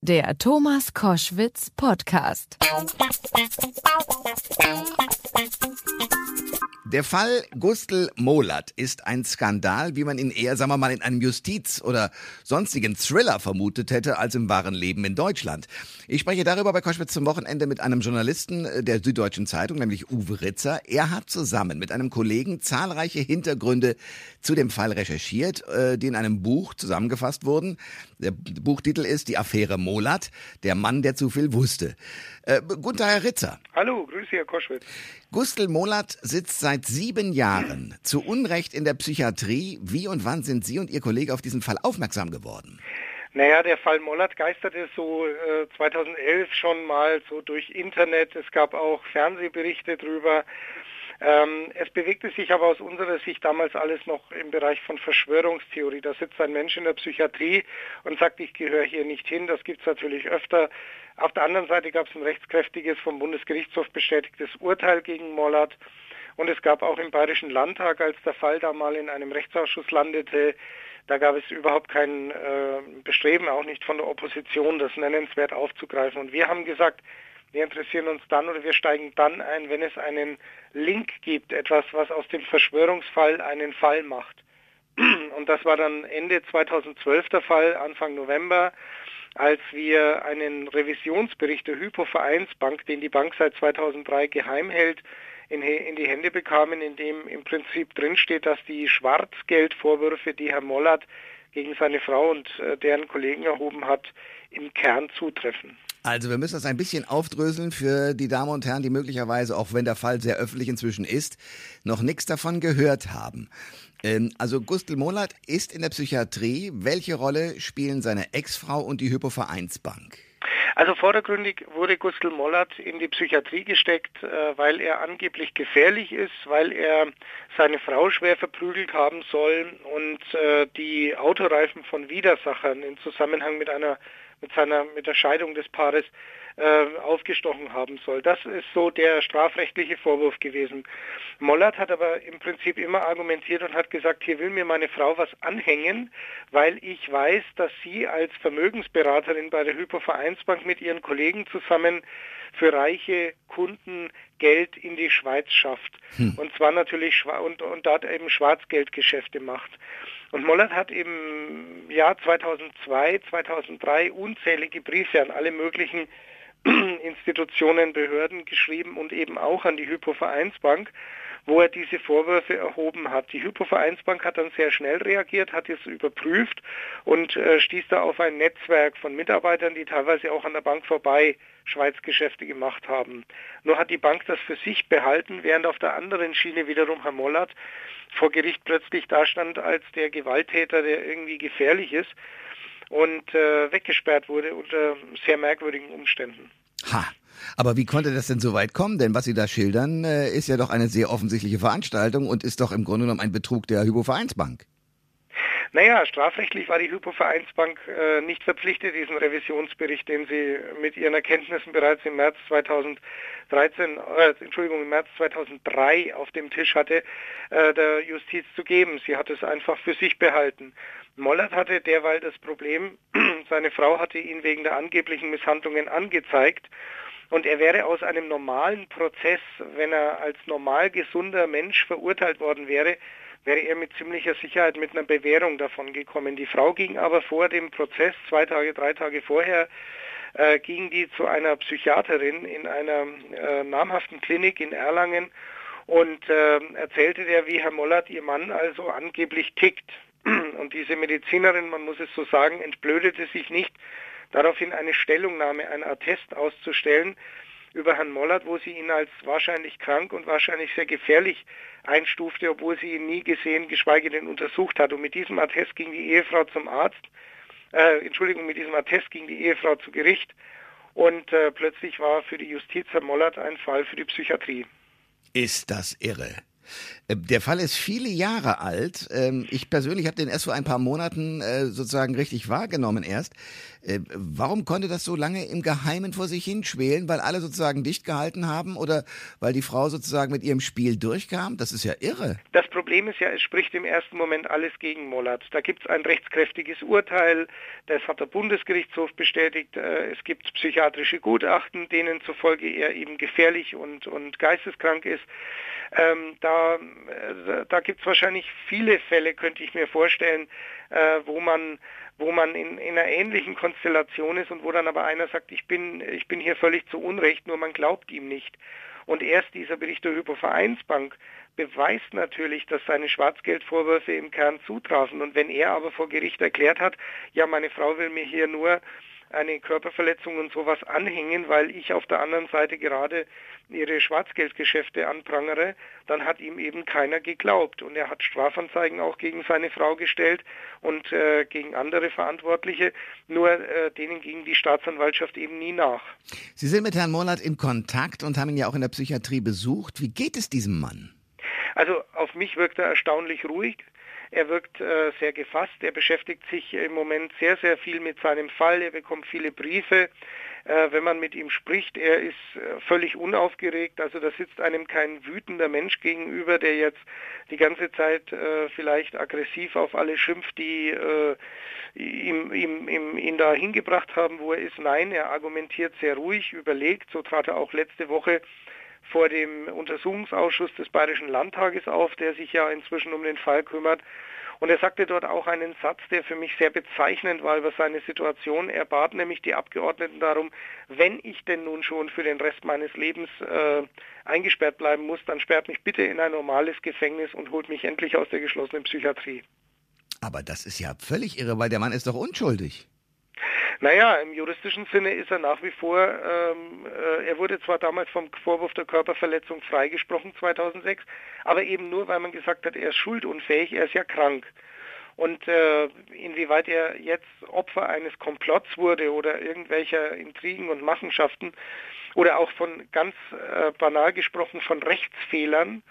Der Thomas Koschwitz Podcast. Der Fall Gustl Molat ist ein Skandal, wie man ihn eher, sagen wir mal, in einem Justiz- oder sonstigen Thriller vermutet hätte, als im wahren Leben in Deutschland. Ich spreche darüber bei Koschwitz zum Wochenende mit einem Journalisten der Süddeutschen Zeitung, nämlich Uwe Ritzer. Er hat zusammen mit einem Kollegen zahlreiche Hintergründe zu dem Fall recherchiert, äh, die in einem Buch zusammengefasst wurden. Der Buchtitel ist Die Affäre Molat, der Mann, der zu viel wusste. Äh, guten Tag, Herr Ritzer. Hallo, grüße Herr Koschwitz. Gustl Molat sitzt seit sieben Jahren zu Unrecht in der Psychiatrie. Wie und wann sind Sie und Ihr Kollege auf diesen Fall aufmerksam geworden? Naja, der Fall Mollert geisterte so äh, 2011 schon mal so durch Internet. Es gab auch Fernsehberichte drüber. Ähm, es bewegte sich aber aus unserer Sicht damals alles noch im Bereich von Verschwörungstheorie. Da sitzt ein Mensch in der Psychiatrie und sagt, ich gehöre hier nicht hin. Das gibt es natürlich öfter. Auf der anderen Seite gab es ein rechtskräftiges vom Bundesgerichtshof bestätigtes Urteil gegen Mollert. Und es gab auch im Bayerischen Landtag, als der Fall da mal in einem Rechtsausschuss landete, da gab es überhaupt kein äh, Bestreben, auch nicht von der Opposition, das nennenswert aufzugreifen. Und wir haben gesagt, wir interessieren uns dann oder wir steigen dann ein, wenn es einen Link gibt, etwas, was aus dem Verschwörungsfall einen Fall macht. Und das war dann Ende 2012 der Fall, Anfang November, als wir einen Revisionsbericht der Hypo-Vereinsbank, den die Bank seit 2003 geheim hält, in, in, die Hände bekamen, in dem im Prinzip drinsteht, dass die Schwarzgeldvorwürfe, die Herr Mollert gegen seine Frau und äh, deren Kollegen erhoben hat, im Kern zutreffen. Also wir müssen das ein bisschen aufdröseln für die Damen und Herren, die möglicherweise, auch wenn der Fall sehr öffentlich inzwischen ist, noch nichts davon gehört haben. Ähm, also Gustl Molat ist in der Psychiatrie. Welche Rolle spielen seine Ex-Frau und die Hypovereinsbank? Also vordergründig wurde Gustl Mollert in die Psychiatrie gesteckt, äh, weil er angeblich gefährlich ist, weil er seine Frau schwer verprügelt haben soll und äh, die Autoreifen von Widersachern in Zusammenhang mit einer mit seiner mit der Scheidung des Paares äh, aufgestochen haben soll. Das ist so der strafrechtliche Vorwurf gewesen. Mollert hat aber im Prinzip immer argumentiert und hat gesagt, hier will mir meine Frau was anhängen, weil ich weiß, dass sie als Vermögensberaterin bei der Hypovereinsbank mit ihren Kollegen zusammen für reiche Kunden Geld in die Schweiz schafft. Hm. Und zwar natürlich und, und dort eben Schwarzgeldgeschäfte macht. Und Mollert hat im Jahr 2002, 2003 unzählige Briefe an alle möglichen Institutionen, Behörden geschrieben und eben auch an die Hypovereinsbank, wo er diese Vorwürfe erhoben hat. Die Hypovereinsbank hat dann sehr schnell reagiert, hat es überprüft und äh, stieß da auf ein Netzwerk von Mitarbeitern, die teilweise auch an der Bank vorbei Schweizgeschäfte gemacht haben. Nur hat die Bank das für sich behalten, während auf der anderen Schiene wiederum Herr Mollert vor Gericht plötzlich dastand als der Gewalttäter, der irgendwie gefährlich ist und äh, weggesperrt wurde unter sehr merkwürdigen Umständen. Ha. Aber wie konnte das denn so weit kommen? Denn was Sie da schildern, äh, ist ja doch eine sehr offensichtliche Veranstaltung und ist doch im Grunde genommen ein Betrug der Hypovereinsbank. Naja, strafrechtlich war die Hypovereinsbank äh, nicht verpflichtet, diesen Revisionsbericht, den sie mit ihren Erkenntnissen bereits im März 2013, äh, Entschuldigung, im März 2003 auf dem Tisch hatte, äh, der Justiz zu geben. Sie hat es einfach für sich behalten. Mollert hatte derweil das Problem, seine Frau hatte ihn wegen der angeblichen Misshandlungen angezeigt und er wäre aus einem normalen Prozess, wenn er als normal gesunder Mensch verurteilt worden wäre, wäre er mit ziemlicher Sicherheit mit einer Bewährung davon gekommen. Die Frau ging aber vor dem Prozess, zwei Tage, drei Tage vorher, äh, ging die zu einer Psychiaterin in einer äh, namhaften Klinik in Erlangen und äh, erzählte der, wie Herr Mollert, ihr Mann, also angeblich tickt. Und diese Medizinerin, man muss es so sagen, entblödete sich nicht, daraufhin eine Stellungnahme, ein Attest auszustellen über Herrn Mollert, wo sie ihn als wahrscheinlich krank und wahrscheinlich sehr gefährlich einstufte, obwohl sie ihn nie gesehen, geschweige denn untersucht hat. Und mit diesem Attest ging die Ehefrau zum Arzt, äh, Entschuldigung, mit diesem Attest ging die Ehefrau zu Gericht und äh, plötzlich war für die Justiz Herr Mollert ein Fall für die Psychiatrie. Ist das irre? Äh, der Fall ist viele Jahre alt. Ähm, ich persönlich habe den erst vor ein paar Monaten äh, sozusagen richtig wahrgenommen erst. Äh, warum konnte das so lange im Geheimen vor sich hinschwelen? Weil alle sozusagen dicht gehalten haben oder weil die Frau sozusagen mit ihrem Spiel durchkam? Das ist ja irre. Das Problem ist ja, es spricht im ersten Moment alles gegen Mollert. Da gibt es ein rechtskräftiges Urteil, das hat der Bundesgerichtshof bestätigt. Es gibt psychiatrische Gutachten, denen zufolge er eben gefährlich und, und geisteskrank ist. Ähm, da äh, da gibt es wahrscheinlich viele Fälle, könnte ich mir vorstellen, äh, wo man wo man in, in einer ähnlichen Konstellation ist und wo dann aber einer sagt, ich bin, ich bin hier völlig zu Unrecht, nur man glaubt ihm nicht. Und erst dieser Bericht der Hypovereinsbank beweist natürlich, dass seine Schwarzgeldvorwürfe im Kern zutrafen. Und wenn er aber vor Gericht erklärt hat, ja, meine Frau will mir hier nur eine Körperverletzung und sowas anhängen, weil ich auf der anderen Seite gerade ihre Schwarzgeldgeschäfte anprangere, dann hat ihm eben keiner geglaubt. Und er hat Strafanzeigen auch gegen seine Frau gestellt und äh, gegen andere Verantwortliche, nur äh, denen ging die Staatsanwaltschaft eben nie nach. Sie sind mit Herrn Mollert in Kontakt und haben ihn ja auch in der Psychiatrie besucht. Wie geht es diesem Mann? Also auf mich wirkt er erstaunlich ruhig. Er wirkt äh, sehr gefasst. Er beschäftigt sich im Moment sehr, sehr viel mit seinem Fall. Er bekommt viele Briefe. Äh, wenn man mit ihm spricht, er ist äh, völlig unaufgeregt. Also da sitzt einem kein wütender Mensch gegenüber, der jetzt die ganze Zeit äh, vielleicht aggressiv auf alle schimpft, die äh, ihm, ihm, ihm, ihn da hingebracht haben, wo er ist. Nein, er argumentiert sehr ruhig, überlegt. So trat er auch letzte Woche vor dem Untersuchungsausschuss des Bayerischen Landtages auf, der sich ja inzwischen um den Fall kümmert. Und er sagte dort auch einen Satz, der für mich sehr bezeichnend war über seine Situation. Er bat nämlich die Abgeordneten darum, wenn ich denn nun schon für den Rest meines Lebens äh, eingesperrt bleiben muss, dann sperrt mich bitte in ein normales Gefängnis und holt mich endlich aus der geschlossenen Psychiatrie. Aber das ist ja völlig irre, weil der Mann ist doch unschuldig. Naja, im juristischen Sinne ist er nach wie vor, ähm, äh, er wurde zwar damals vom Vorwurf der Körperverletzung freigesprochen 2006, aber eben nur, weil man gesagt hat, er ist schuldunfähig, er ist ja krank. Und äh, inwieweit er jetzt Opfer eines Komplotts wurde oder irgendwelcher Intrigen und Machenschaften oder auch von ganz äh, banal gesprochen von Rechtsfehlern,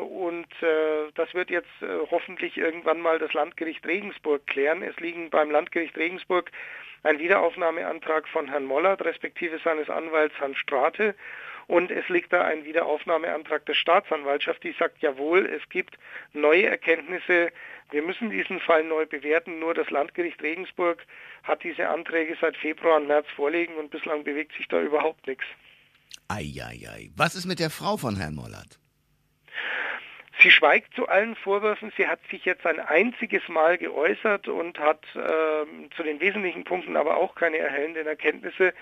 und äh, das wird jetzt äh, hoffentlich irgendwann mal das Landgericht Regensburg klären. Es liegen beim Landgericht Regensburg ein Wiederaufnahmeantrag von Herrn Mollert, respektive seines Anwalts Hans Strate. Und es liegt da ein Wiederaufnahmeantrag der Staatsanwaltschaft, die sagt, jawohl, es gibt neue Erkenntnisse. Wir müssen diesen Fall neu bewerten. Nur das Landgericht Regensburg hat diese Anträge seit Februar und März vorliegen und bislang bewegt sich da überhaupt nichts. Eieiei. Was ist mit der Frau von Herrn Mollert? Sie schweigt zu allen Vorwürfen. Sie hat sich jetzt ein einziges Mal geäußert und hat äh, zu den wesentlichen Punkten aber auch keine erhellenden Erkenntnisse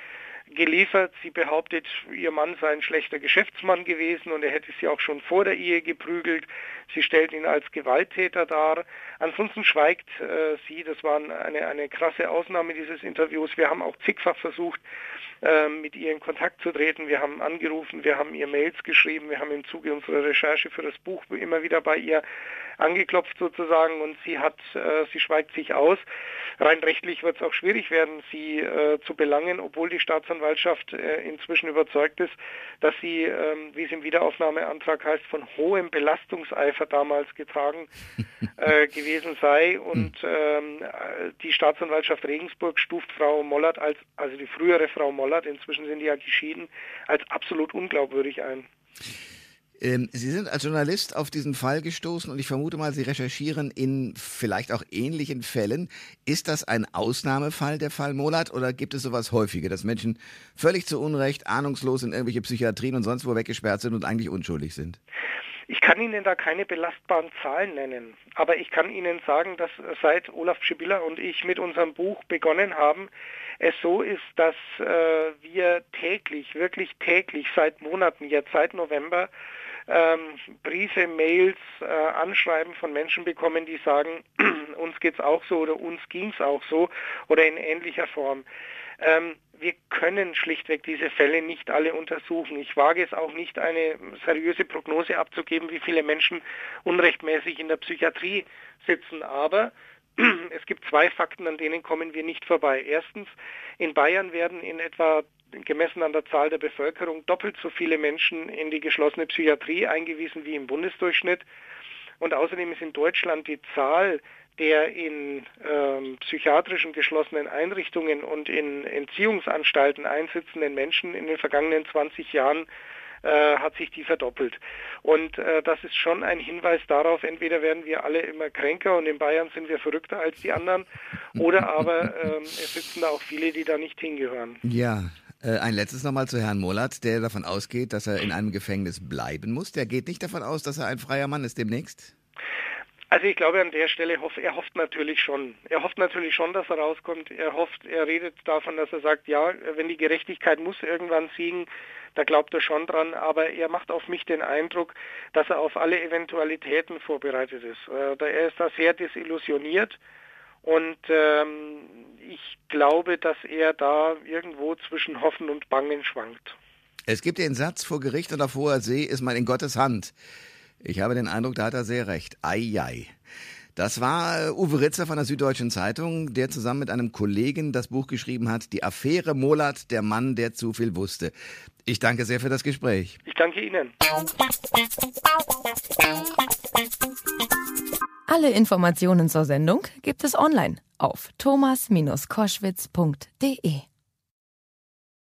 geliefert. Sie behauptet, ihr Mann sei ein schlechter Geschäftsmann gewesen und er hätte sie auch schon vor der Ehe geprügelt. Sie stellt ihn als Gewalttäter dar. Ansonsten schweigt äh, sie. Das war eine, eine krasse Ausnahme dieses Interviews. Wir haben auch zigfach versucht, äh, mit ihr in Kontakt zu treten. Wir haben angerufen, wir haben ihr Mails geschrieben, wir haben im Zuge unserer Recherche für das Buch immer wieder bei ihr angeklopft sozusagen und sie hat, äh, sie schweigt sich aus. Rein rechtlich wird es auch schwierig werden, sie äh, zu belangen, obwohl die Staatsanwaltschaft äh, inzwischen überzeugt ist, dass sie, ähm, wie es im Wiederaufnahmeantrag heißt, von hohem Belastungseifer damals getragen äh, gewesen sei. Und ähm, die Staatsanwaltschaft Regensburg stuft Frau Mollert als, also die frühere Frau Mollert, inzwischen sind die ja geschieden, als absolut unglaubwürdig ein. Ähm, Sie sind als Journalist auf diesen Fall gestoßen und ich vermute mal, Sie recherchieren in vielleicht auch ähnlichen Fällen. Ist das ein Ausnahmefall, der Fall Molat, oder gibt es sowas häufiger, dass Menschen völlig zu Unrecht, ahnungslos in irgendwelche Psychiatrien und sonst wo weggesperrt sind und eigentlich unschuldig sind? Ich kann Ihnen da keine belastbaren Zahlen nennen, aber ich kann Ihnen sagen, dass seit Olaf Schibilla und ich mit unserem Buch begonnen haben, es so ist, dass äh, wir täglich, wirklich täglich, seit Monaten, jetzt seit November, ähm, Briefe, Mails, äh, Anschreiben von Menschen bekommen, die sagen, uns geht's auch so oder uns ging's auch so oder in ähnlicher Form. Ähm, wir können schlichtweg diese Fälle nicht alle untersuchen. Ich wage es auch nicht, eine seriöse Prognose abzugeben, wie viele Menschen unrechtmäßig in der Psychiatrie sitzen. Aber es gibt zwei Fakten, an denen kommen wir nicht vorbei. Erstens, in Bayern werden in etwa gemessen an der Zahl der Bevölkerung doppelt so viele Menschen in die geschlossene Psychiatrie eingewiesen wie im Bundesdurchschnitt. Und außerdem ist in Deutschland die Zahl der in ähm, psychiatrischen geschlossenen Einrichtungen und in Entziehungsanstalten einsitzenden Menschen in den vergangenen 20 Jahren äh, hat sich die verdoppelt. Und äh, das ist schon ein Hinweis darauf, entweder werden wir alle immer kränker und in Bayern sind wir verrückter als die anderen, oder aber ähm, es sitzen da auch viele, die da nicht hingehören. Ja, äh, ein letztes nochmal zu Herrn Mollert, der davon ausgeht, dass er in einem Gefängnis bleiben muss. Der geht nicht davon aus, dass er ein freier Mann ist demnächst? Also ich glaube an der Stelle, hoff, er hofft natürlich schon. Er hofft natürlich schon, dass er rauskommt. Er hofft, er redet davon, dass er sagt, ja, wenn die Gerechtigkeit muss irgendwann siegen, da glaubt er schon dran, aber er macht auf mich den Eindruck, dass er auf alle Eventualitäten vorbereitet ist. Äh, er ist da sehr desillusioniert und ähm, ich glaube, dass er da irgendwo zwischen Hoffen und Bangen schwankt. Es gibt den Satz, vor Gericht auf hoher See ist man in Gottes Hand. Ich habe den Eindruck, da hat er sehr recht. Ei, ei. Das war äh, Uwe Ritzer von der Süddeutschen Zeitung, der zusammen mit einem Kollegen das Buch geschrieben hat, Die Affäre Molat, der Mann, der zu viel wusste. Ich danke sehr für das Gespräch. Ich danke Ihnen. Alle Informationen zur Sendung gibt es online auf thomas-koschwitz.de.